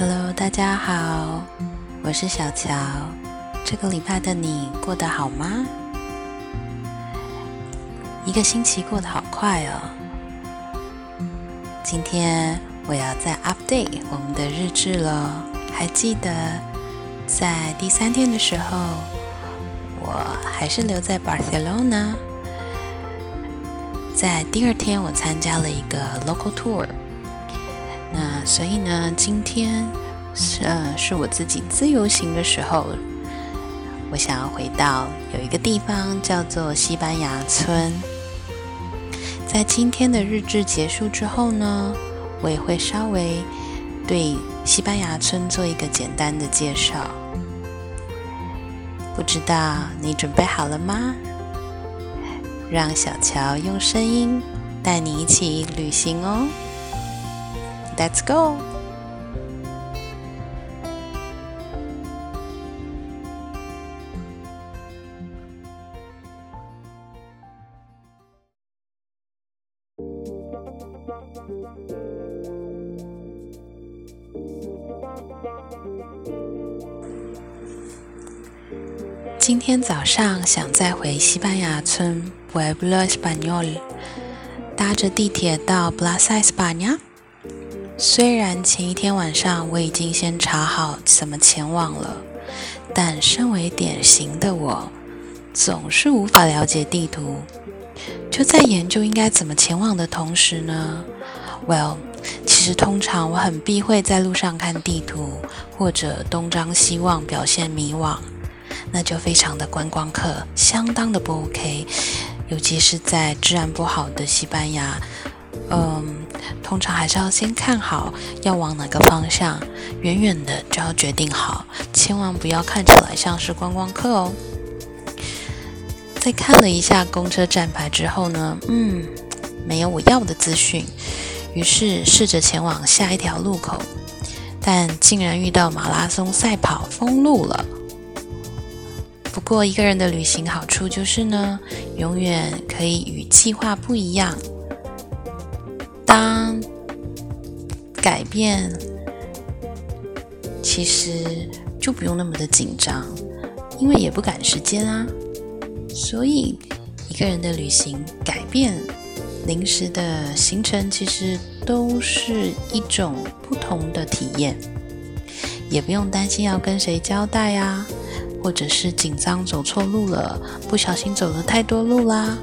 Hello，大家好，我是小乔。这个礼拜的你过得好吗？一个星期过得好快哦。今天我要再 update 我们的日志了。还记得在第三天的时候，我还是留在 Barcelona。在第二天，我参加了一个 local tour。所以呢，今天是呃是我自己自由行的时候，我想要回到有一个地方叫做西班牙村。在今天的日志结束之后呢，我也会稍微对西班牙村做一个简单的介绍。不知道你准备好了吗？让小乔用声音带你一起旅行哦。Let's go！今天早上想再回西班牙村 Pueblo Español，搭着地铁到 Plaza España。虽然前一天晚上我已经先查好怎么前往了，但身为典型的我，总是无法了解地图。就在研究应该怎么前往的同时呢，Well，其实通常我很避讳在路上看地图或者东张西望，表现迷惘，那就非常的观光客，相当的不 OK。尤其是在治安不好的西班牙。嗯，通常还是要先看好要往哪个方向，远远的就要决定好，千万不要看起来像是观光客哦。在看了一下公车站牌之后呢，嗯，没有我要的资讯，于是试着前往下一条路口，但竟然遇到马拉松赛跑封路了。不过一个人的旅行好处就是呢，永远可以与计划不一样。当改变，其实就不用那么的紧张，因为也不赶时间啊。所以一个人的旅行，改变临时的行程，其实都是一种不同的体验，也不用担心要跟谁交代啊，或者是紧张走错路了，不小心走了太多路啦。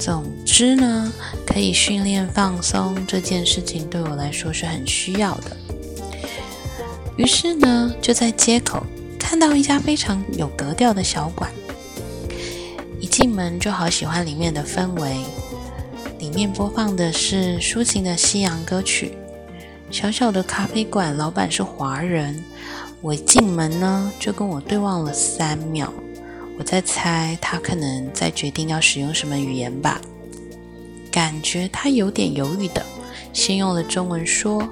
总之呢，可以训练放松这件事情对我来说是很需要的。于是呢，就在街口看到一家非常有格调的小馆，一进门就好喜欢里面的氛围。里面播放的是抒情的西洋歌曲。小小的咖啡馆，老板是华人。我进门呢，就跟我对望了三秒。我在猜，他可能在决定要使用什么语言吧。感觉他有点犹豫的，先用了中文说：“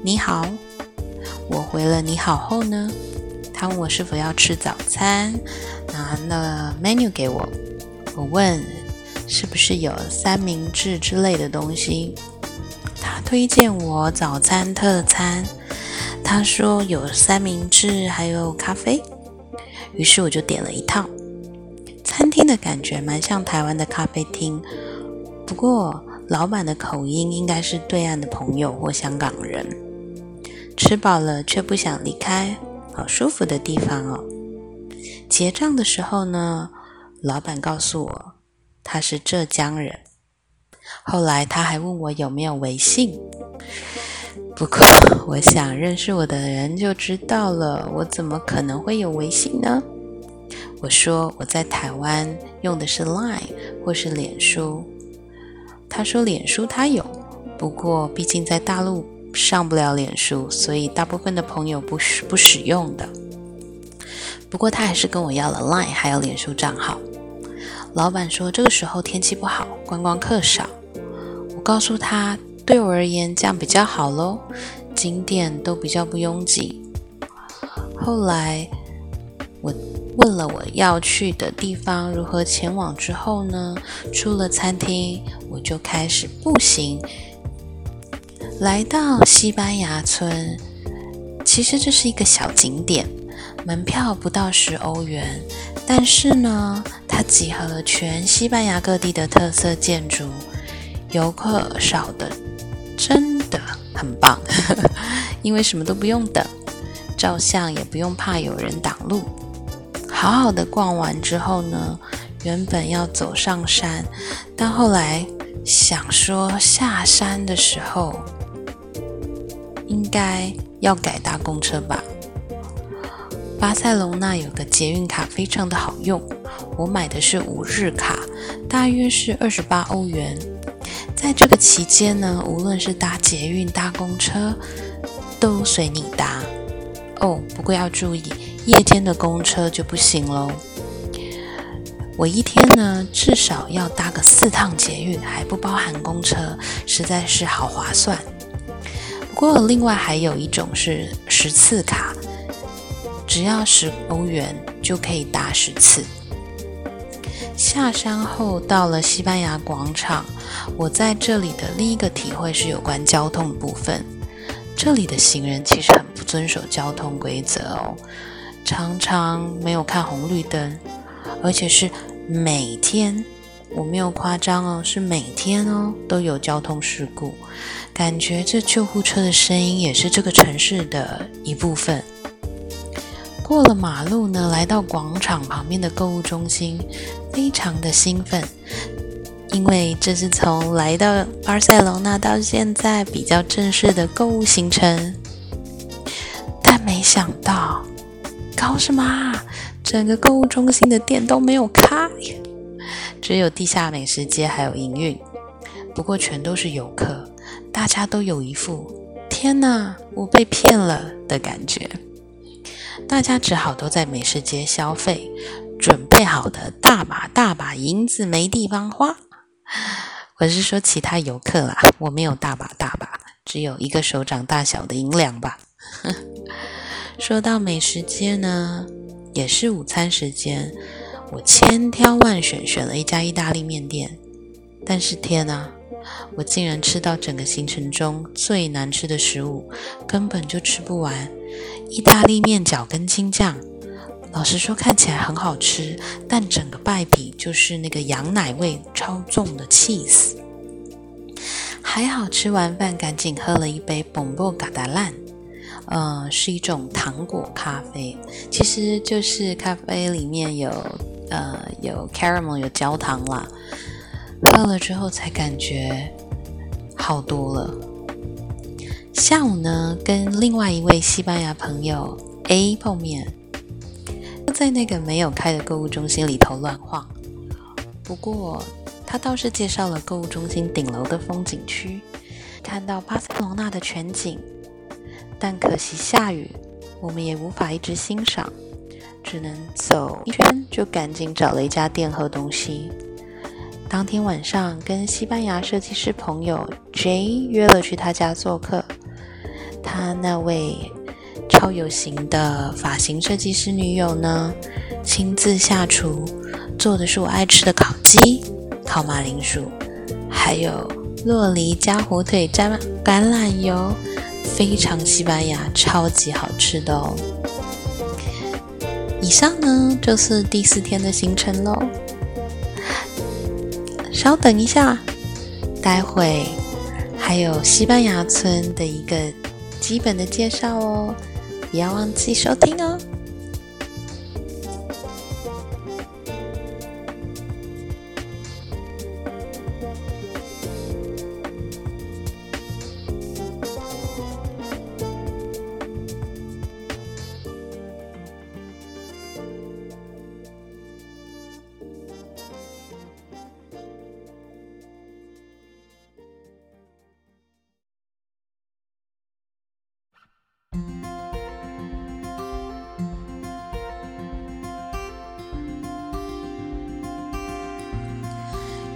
你好。”我回了“你好”后呢，他问我是否要吃早餐，拿了 menu 给我。我问是不是有三明治之类的东西，他推荐我早餐特餐。他说有三明治，还有咖啡。于是我就点了一套。餐厅的感觉蛮像台湾的咖啡厅，不过老板的口音应该是对岸的朋友或香港人。吃饱了却不想离开，好舒服的地方哦。结账的时候呢，老板告诉我他是浙江人。后来他还问我有没有微信，不过我想认识我的人就知道了，我怎么可能会有微信呢？我说我在台湾用的是 Line 或是脸书，他说脸书他有，不过毕竟在大陆上不了脸书，所以大部分的朋友不使不使用的。不过他还是跟我要了 Line 还有脸书账号。老板说这个时候天气不好，观光客少。我告诉他，对我而言这样比较好喽，景点都比较不拥挤。后来我。问了我要去的地方如何前往之后呢，出了餐厅，我就开始步行，来到西班牙村。其实这是一个小景点，门票不到十欧元，但是呢，它集合了全西班牙各地的特色建筑，游客少的真的很棒，因为什么都不用等，照相也不用怕有人挡路。好好的逛完之后呢，原本要走上山，但后来想说下山的时候应该。要改搭公车吧。巴塞隆那有个捷运卡非常的好用，我买的是五日卡，大约是二十八欧元。在这个期间呢，无论是搭捷运、搭公车，都随你搭。哦，不过要注意，夜间的公车就不行喽。我一天呢至少要搭个四趟捷运，还不包含公车，实在是好划算。不过，另外还有一种是十次卡，只要十欧元就可以搭十次。下山后到了西班牙广场，我在这里的另一个体会是有关交通部分。这里的行人其实很不遵守交通规则哦，常常没有看红绿灯，而且是每天。我没有夸张哦，是每天哦都有交通事故，感觉这救护车的声音也是这个城市的一部分。过了马路呢，来到广场旁边的购物中心，非常的兴奋，因为这是从来到巴塞罗那到现在比较正式的购物行程。但没想到，搞什么？整个购物中心的店都没有开。只有地下美食街还有营运，不过全都是游客，大家都有一副“天哪，我被骗了”的感觉。大家只好都在美食街消费，准备好的大把大把银子没地方花。我是说其他游客啦，我没有大把大把，只有一个手掌大小的银两吧。说到美食街呢，也是午餐时间。我千挑万选，选了一家意大利面店，但是天啊，我竟然吃到整个行程中最难吃的食物，根本就吃不完。意大利面脚跟青酱，老实说看起来很好吃，但整个败笔就是那个羊奶味超重的 cheese。还好吃完饭赶紧喝了一杯 bombogada 烂，呃，是一种糖果咖啡，其实就是咖啡里面有。呃，有 caramel 有焦糖啦，喝了之后才感觉好多了。下午呢，跟另外一位西班牙朋友 A 碰面，在那个没有开的购物中心里头乱晃。不过他倒是介绍了购物中心顶楼的风景区，看到巴塞罗那的全景。但可惜下雨，我们也无法一直欣赏。只能走一圈，就赶紧找了一家店喝东西。当天晚上，跟西班牙设计师朋友 J 约了去他家做客。他那位超有型的发型设计师女友呢，亲自下厨，做的是我爱吃的烤鸡、烤马铃薯，还有洛梨加火腿沾橄榄油，非常西班牙，超级好吃的哦。以上呢就是第四天的行程喽。稍等一下，待会还有西班牙村的一个基本的介绍哦，不要忘记收听哦。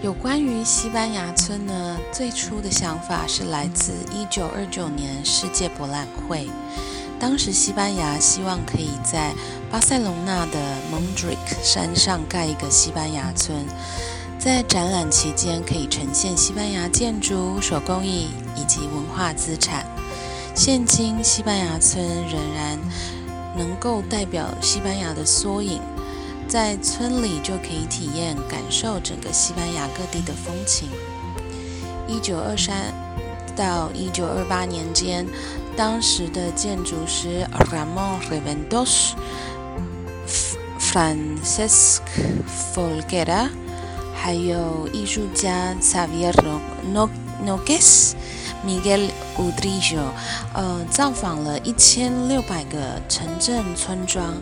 有关于西班牙村呢，最初的想法是来自一九二九年世界博览会。当时西班牙希望可以在巴塞隆纳的蒙德里克山上盖一个西班牙村，在展览期间可以呈现西班牙建筑、手工艺以及文化资产。现今西班牙村仍然能够代表西班牙的缩影，在村里就可以体验、感受整个西班牙各地的风情。一九二三到一九二八年间，当时的建筑师 Ramon Reventos、Francisco Folguera，还有艺术家 Xavier Nogues。Miguel Udrillo，呃，造访了一千六百个城镇村庄，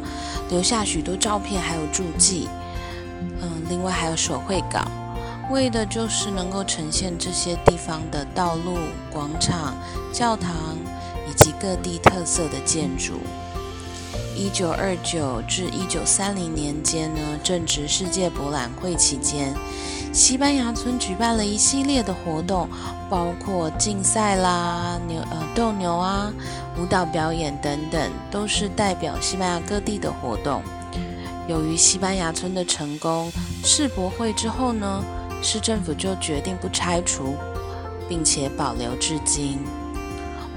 留下许多照片，还有注记。嗯，另外还有手绘稿，为的就是能够呈现这些地方的道路、广场、教堂以及各地特色的建筑。一九二九至一九三零年间呢，正值世界博览会期间，西班牙村举办了一系列的活动，包括竞赛啦、牛呃斗牛啊、舞蹈表演等等，都是代表西班牙各地的活动。由于西班牙村的成功，世博会之后呢，市政府就决定不拆除，并且保留至今。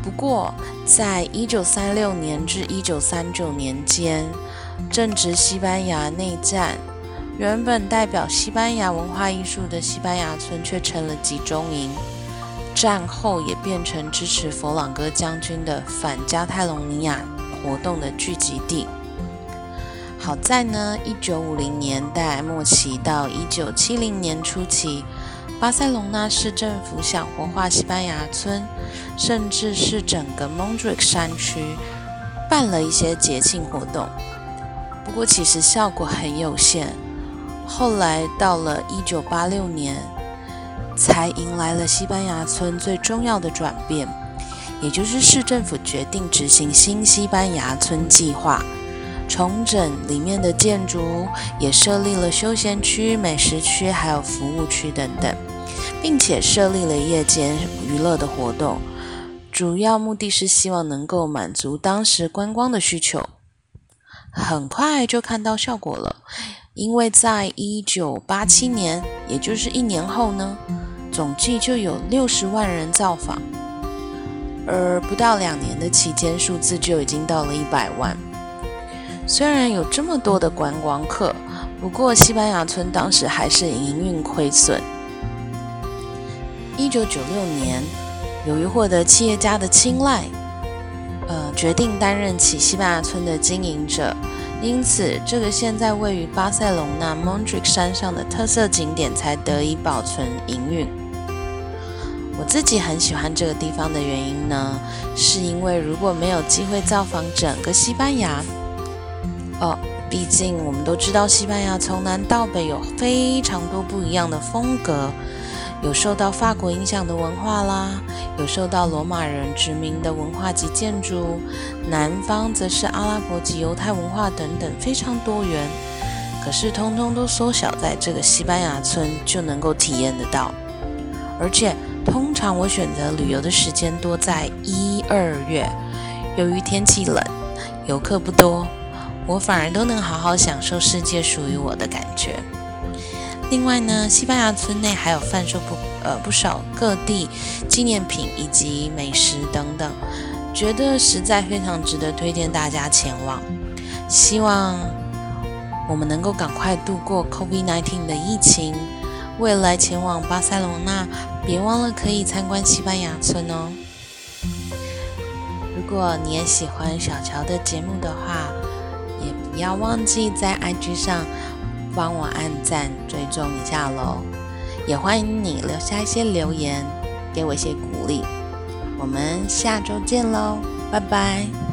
不过，在一九三六年至一九三九年间，正值西班牙内战，原本代表西班牙文化艺术的西班牙村却成了集中营。战后也变成支持佛朗哥将军的反加泰隆尼亚活动的聚集地。好在呢，一九五零年代末期到一九七零年初期。巴塞隆纳市政府想活化西班牙村，甚至是整个蒙特克山区，办了一些节庆活动。不过其实效果很有限。后来到了1986年，才迎来了西班牙村最重要的转变，也就是市政府决定执行新西班牙村计划，重整里面的建筑，也设立了休闲区、美食区，还有服务区等等。并且设立了夜间娱乐的活动，主要目的是希望能够满足当时观光的需求。很快就看到效果了，因为在一九八七年，也就是一年后呢，总计就有六十万人造访，而不到两年的期间，数字就已经到了一百万。虽然有这么多的观光客，不过西班牙村当时还是营运亏损。一九九六年，由于获得企业家的青睐，呃，决定担任起西班牙村的经营者。因此，这个现在位于巴塞隆纳蒙特克山上的特色景点才得以保存营运。我自己很喜欢这个地方的原因呢，是因为如果没有机会造访整个西班牙，哦，毕竟我们都知道西班牙从南到北有非常多不一样的风格。有受到法国影响的文化啦，有受到罗马人殖民的文化及建筑，南方则是阿拉伯及犹太文化等等，非常多元。可是通通都缩小在这个西班牙村就能够体验得到。而且通常我选择旅游的时间多在一二月，由于天气冷，游客不多，我反而都能好好享受世界属于我的感觉。另外呢，西班牙村内还有贩售不呃不少各地纪念品以及美食等等，觉得实在非常值得推荐大家前往。希望我们能够赶快度过 COVID-19 的疫情，未来前往巴塞罗那，别忘了可以参观西班牙村哦。如果你也喜欢小乔的节目的话，也不要忘记在 IG 上。帮我按赞、追踪一下喽！也欢迎你留下一些留言，给我一些鼓励。我们下周见喽，拜拜。